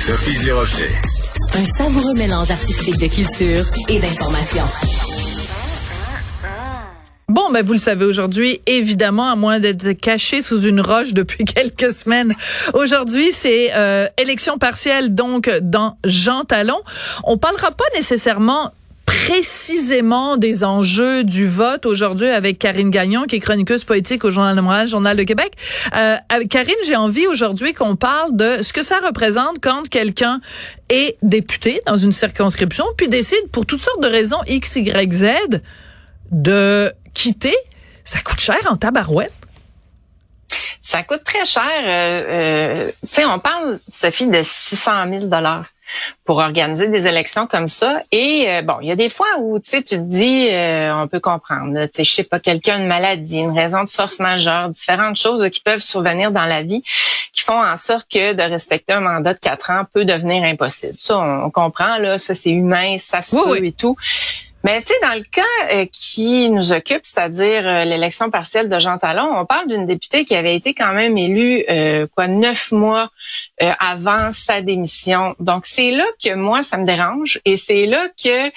Sophie Durocher. Un savoureux mélange artistique de culture et d'information. Bon, ben vous le savez aujourd'hui, évidemment, à moins d'être caché sous une roche depuis quelques semaines. Aujourd'hui, c'est euh, élection partielle, donc dans Jean Talon. On parlera pas nécessairement précisément des enjeux du vote aujourd'hui avec Karine Gagnon, qui est chroniqueuse politique au Journal de Montréal, Journal de Québec. Euh, Karine, j'ai envie aujourd'hui qu'on parle de ce que ça représente quand quelqu'un est député dans une circonscription, puis décide pour toutes sortes de raisons X, Y, Z de quitter. Ça coûte cher en tabarouette. Ça coûte très cher. Euh, euh, tu sais, on parle, Sophie, de 600 000 dollars pour organiser des élections comme ça. Et euh, bon, il y a des fois où tu sais, tu te dis, euh, on peut comprendre. Tu sais, je sais pas, quelqu'un une maladie, une raison de force majeure, différentes choses qui peuvent survenir dans la vie, qui font en sorte que de respecter un mandat de quatre ans peut devenir impossible. Ça, on, comprend là, ça c'est humain, ça se peut et tout. Mais tu sais, dans le cas euh, qui nous occupe, c'est-à-dire euh, l'élection partielle de Jean Talon, on parle d'une députée qui avait été quand même élue euh, quoi neuf mois avant sa démission. Donc c'est là que moi ça me dérange et c'est là que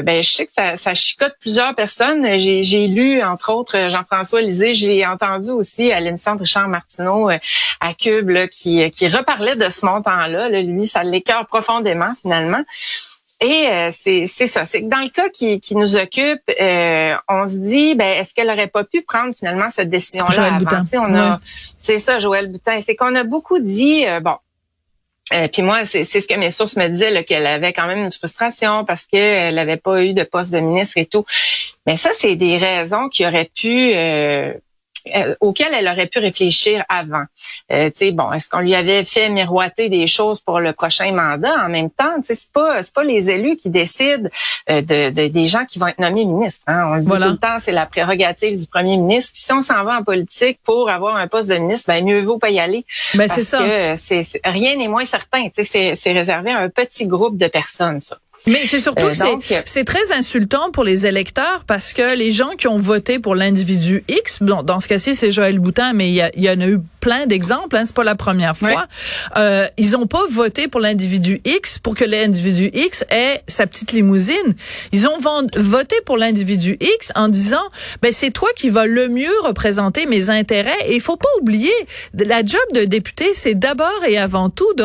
ben je sais que ça, ça chicote plusieurs personnes. J'ai lu entre autres Jean-François Lisée, j'ai entendu aussi à l'émission de Richard Martineau à Cube qui qui reparlait de ce montant-là. Lui, ça l'écœure profondément finalement. Et euh, c'est ça, c'est que dans le cas qui, qui nous occupe, euh, on se dit, ben est-ce qu'elle aurait pas pu prendre finalement cette décision-là avant? On a, c'est ça, Joël Boutin. C'est qu'on a beaucoup dit, euh, bon, puis moi, c'est ce que mes sources me disaient, qu'elle avait quand même une frustration parce qu'elle n'avait pas eu de poste de ministre et tout. Mais ça, c'est des raisons qui auraient pu euh, auquel elle aurait pu réfléchir avant. Euh, bon, est-ce qu'on lui avait fait miroiter des choses pour le prochain mandat? En même temps C'est pas c'est pas les élus qui décident euh, de, des gens qui vont être nommés ministres. Hein? On le dit tout le temps, c'est la prérogative du premier ministre. Puis si on s'en va en politique pour avoir un poste de ministre, ben mieux vaut pas y aller. Ben c'est ça. Que c'est, rien n'est moins certain. C'est, c'est réservé à un petit groupe de personnes, ça. Mais c'est surtout euh, c'est très insultant pour les électeurs parce que les gens qui ont voté pour l'individu X, bon, dans ce cas-ci c'est Joël Boutin, mais il y, y, en a eu plein d'exemples, hein, c'est pas la première fois. Euh, ils ont pas voté pour l'individu X pour que l'individu X ait sa petite limousine. Ils ont voté pour l'individu X en disant ben c'est toi qui vas le mieux représenter mes intérêts et il faut pas oublier la job de député c'est d'abord et avant tout de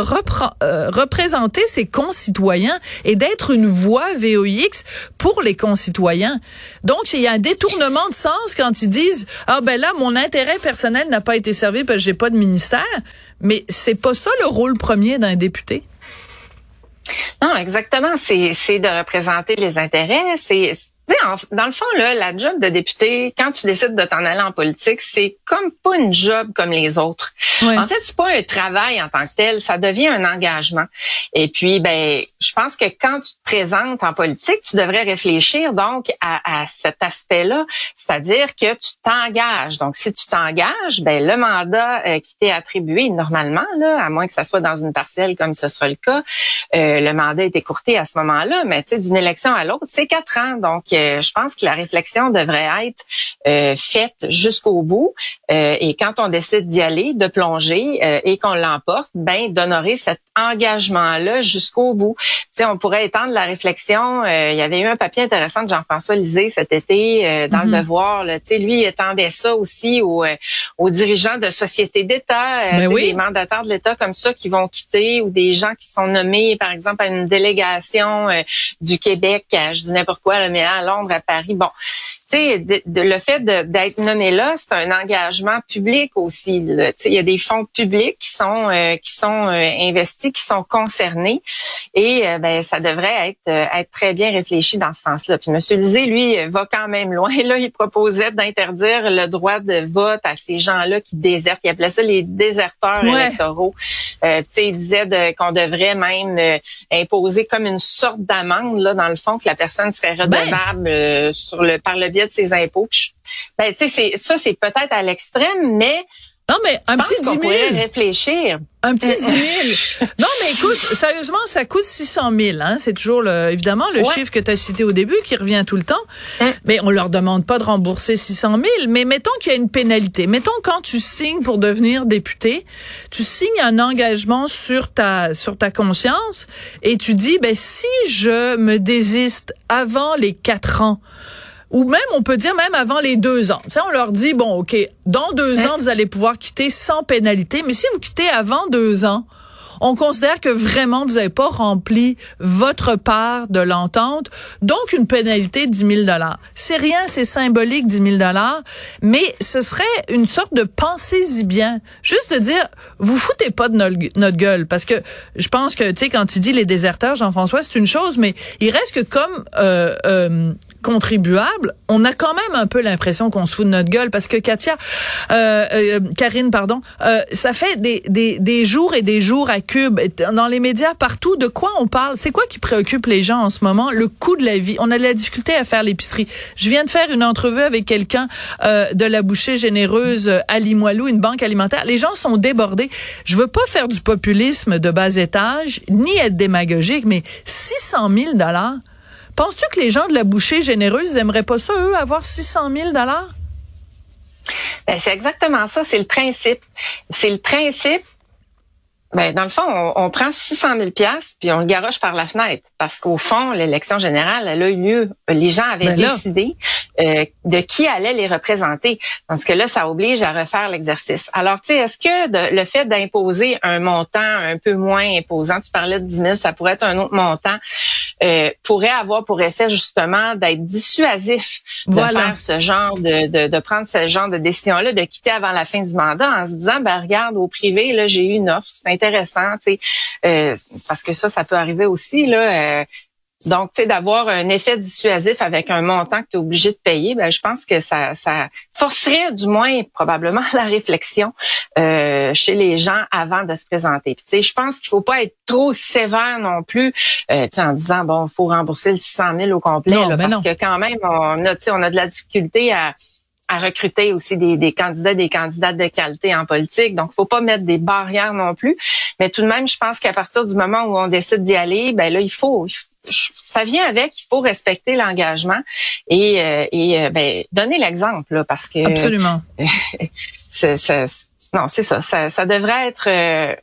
euh, représenter ses concitoyens et d'être une voix VOX pour les concitoyens. Donc, il y a un détournement de sens quand ils disent, ah ben là, mon intérêt personnel n'a pas été servi parce que j'ai pas de ministère. Mais c'est pas ça le rôle premier d'un député? Non, exactement. C'est de représenter les intérêts. C'est dans le fond, là, la job de député, quand tu décides de t'en aller en politique, c'est comme pas une job comme les autres. En fait, c'est pas un travail en tant que tel, ça devient un engagement. Et puis, ben, je pense que quand tu te présentes en politique, tu devrais réfléchir donc à, cet aspect-là, c'est-à-dire que tu t'engages. Donc, si tu t'engages, ben le mandat euh, qui t'est attribué normalement, là, à moins que ça soit dans une parcelle comme ce sera le cas, euh, le mandat est écourté à ce moment-là. Mais tu sais, d'une élection à l'autre, c'est quatre ans. Donc je pense que la réflexion devrait être euh, faite jusqu'au bout. Euh, et quand on décide d'y aller, de plonger euh, et qu'on l'emporte, ben d'honorer cet engagement-là jusqu'au bout. Tu sais, on pourrait étendre la réflexion. il y avait eu un papier intéressant de Jean-François Lisée cet été dans le mm-hmm. Devoir. Là. Tu sais, lui, il étendait ça aussi aux, aux dirigeants de sociétés d'État, ben des mandataires de l'État comme ça qui vont quitter ou des gens qui sont nommés, par exemple, à une délégation du Québec, je dis n'importe quoi, mais à Londres, à Paris. Bon, sais, de, le fait d'être nommé là, c'est un engagement public aussi. Tu sais, il y a des fonds publics qui sont euh, qui sont euh, investis, qui sont concernés, et euh, ben ça devrait être être très bien réfléchi dans ce sens-là. Puis Monsieur Lisée, lui, va quand même loin. Là, il proposait d'interdire le droit de vote à ces gens-là qui désertent. Il appelait ça les déserteurs électoraux. tu sais, il disait qu'on devrait même imposer comme une sorte d'amende là, dans le fond, que la personne serait ben. redevable sur le par le de ses impôts. Ben, tu sais, ça, c'est peut-être à l'extrême, mais Non, mais un petit 10 000. réfléchir. Un petit 10 000. non, mais écoute, sérieusement, ça coûte 600 000. Hein? C'est toujours, le, évidemment, le chiffre que tu as cité au début qui revient tout le temps. Hein? Mais on leur demande pas de rembourser 600 000. Mais mettons qu'il y a une pénalité. Mettons quand tu signes pour devenir député, tu signes un engagement sur ta sur ta conscience et tu dis, ben si je me désiste avant les quatre ans ou même on peut dire même avant les deux ans. Tu sais, on leur dit bon, ok, dans deux ans vous allez pouvoir quitter sans pénalité, mais si vous quittez avant deux ans, on considère que vraiment vous n'avez pas rempli votre part de l'entente, donc une pénalité de 10 000 dollars. C'est rien, c'est symbolique 10 000 dollars, mais ce serait une sorte de pensée-y bien, juste de dire vous foutez pas de notre, gueule, parce que je pense que tu sais quand il dit les déserteurs, Jean-François, c'est une chose, mais il reste que comme euh, euh, on a quand même un peu l'impression qu'on se fout de notre gueule parce que Katia, euh, euh Karine, pardon, euh, ça fait des, des, des, jours et des jours à Cube, dans les médias partout, de quoi on parle? C'est quoi qui préoccupe les gens en ce moment? Le coût de la vie. On a de la difficulté à faire l'épicerie. Je viens de faire une entrevue avec quelqu'un euh, de la bouchée généreuse à Limoilou, une banque alimentaire. Les gens sont débordés. Je veux pas faire du populisme de bas étage, ni être démagogique, mais 600 000 dollars Penses-tu que les gens de la bouchée généreuse n'aimeraient pas ça, eux, avoir 600 000 dollars? Ben, c'est exactement ça. C'est le principe. C'est le principe ben, dans le fond, on, prend 600 000 pièces puis on le garoche par la fenêtre parce qu'au fond, l'élection générale, elle a eu lieu. Les gens avaient ben décidé euh, de qui allait les représenter. Parce que là, ça oblige à refaire l'exercice. Alors, tu sais, est-ce que le fait d'imposer un montant un peu moins imposant, tu parlais de 10 000, ça pourrait être un autre montant, euh, pourrait avoir pour effet justement d'être dissuasif de faire ce genre de, de, de prendre ce genre de décision-là, de quitter avant la fin du mandat en se disant, ben regarde, au privé, là, j'ai eu une offre, intéressant, tu sais, euh, parce que ça, ça peut arriver aussi là. Euh, donc, tu sais, d'avoir un effet dissuasif avec un montant que tu es obligé de payer, ben, je pense que ça, ça forcerait du moins probablement la réflexion euh, chez les gens avant de se présenter. Puis, tu sais, je pense qu'il faut pas être trop sévère non plus, euh, en disant bon, il faut rembourser le 600 000 au complet, parce que quand même, on a, on a de la difficulté à à recruter aussi des, des, candidats, des candidates de qualité en politique. Donc, faut pas mettre des barrières non plus. Mais tout de même, je pense qu'à partir du moment où on décide d'y aller, ben là, il faut, ça vient avec. Il faut respecter l'engagement et, euh, et euh, ben, donner l'exemple parce que absolument. c'est, non, c'est ça. ça. devrait être euh,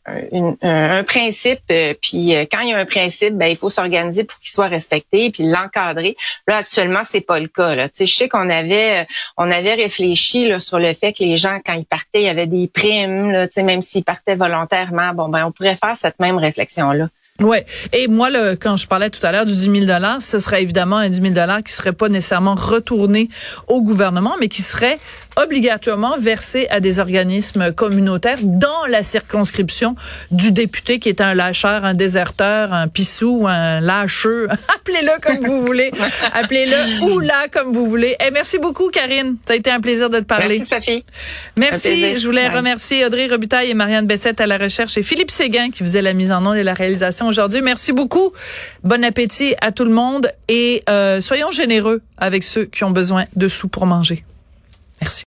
un, principe. Euh, puis euh, quand il y a un principe, ben il faut s'organiser pour qu'il soit respecté puis l'encadrer. Là actuellement, c'est pas le cas. Là. je sais qu'on avait on avait réfléchi sur le fait que les gens quand ils partaient, il y avait des primes. Là, même s'ils partaient volontairement, bon ben on pourrait faire cette même réflexion là. Ouais. Et moi, le, quand je parlais tout à l'heure du 10 000 dollars, ce serait évidemment un 10 000 dollars qui serait pas nécessairement retourné au gouvernement, mais qui serait obligatoirement versé à des organismes communautaires dans la circonscription du député qui est un lâcheur, un déserteur, un pissou, un lâcheux. Appelez-le comme vous voulez. Appelez-le ou là comme vous voulez. Et eh, merci beaucoup, Karine. Ça a été un plaisir de te parler. Merci, Sophie. Merci. Je voulais remercier Audrey Robitaille et Marianne Bessette à la recherche et Philippe Séguin qui faisait la mise en onde et la réalisation aujourd'hui. Merci beaucoup. Bon appétit à tout le monde et euh, soyons généreux avec ceux qui ont besoin de sous pour manger. Merci.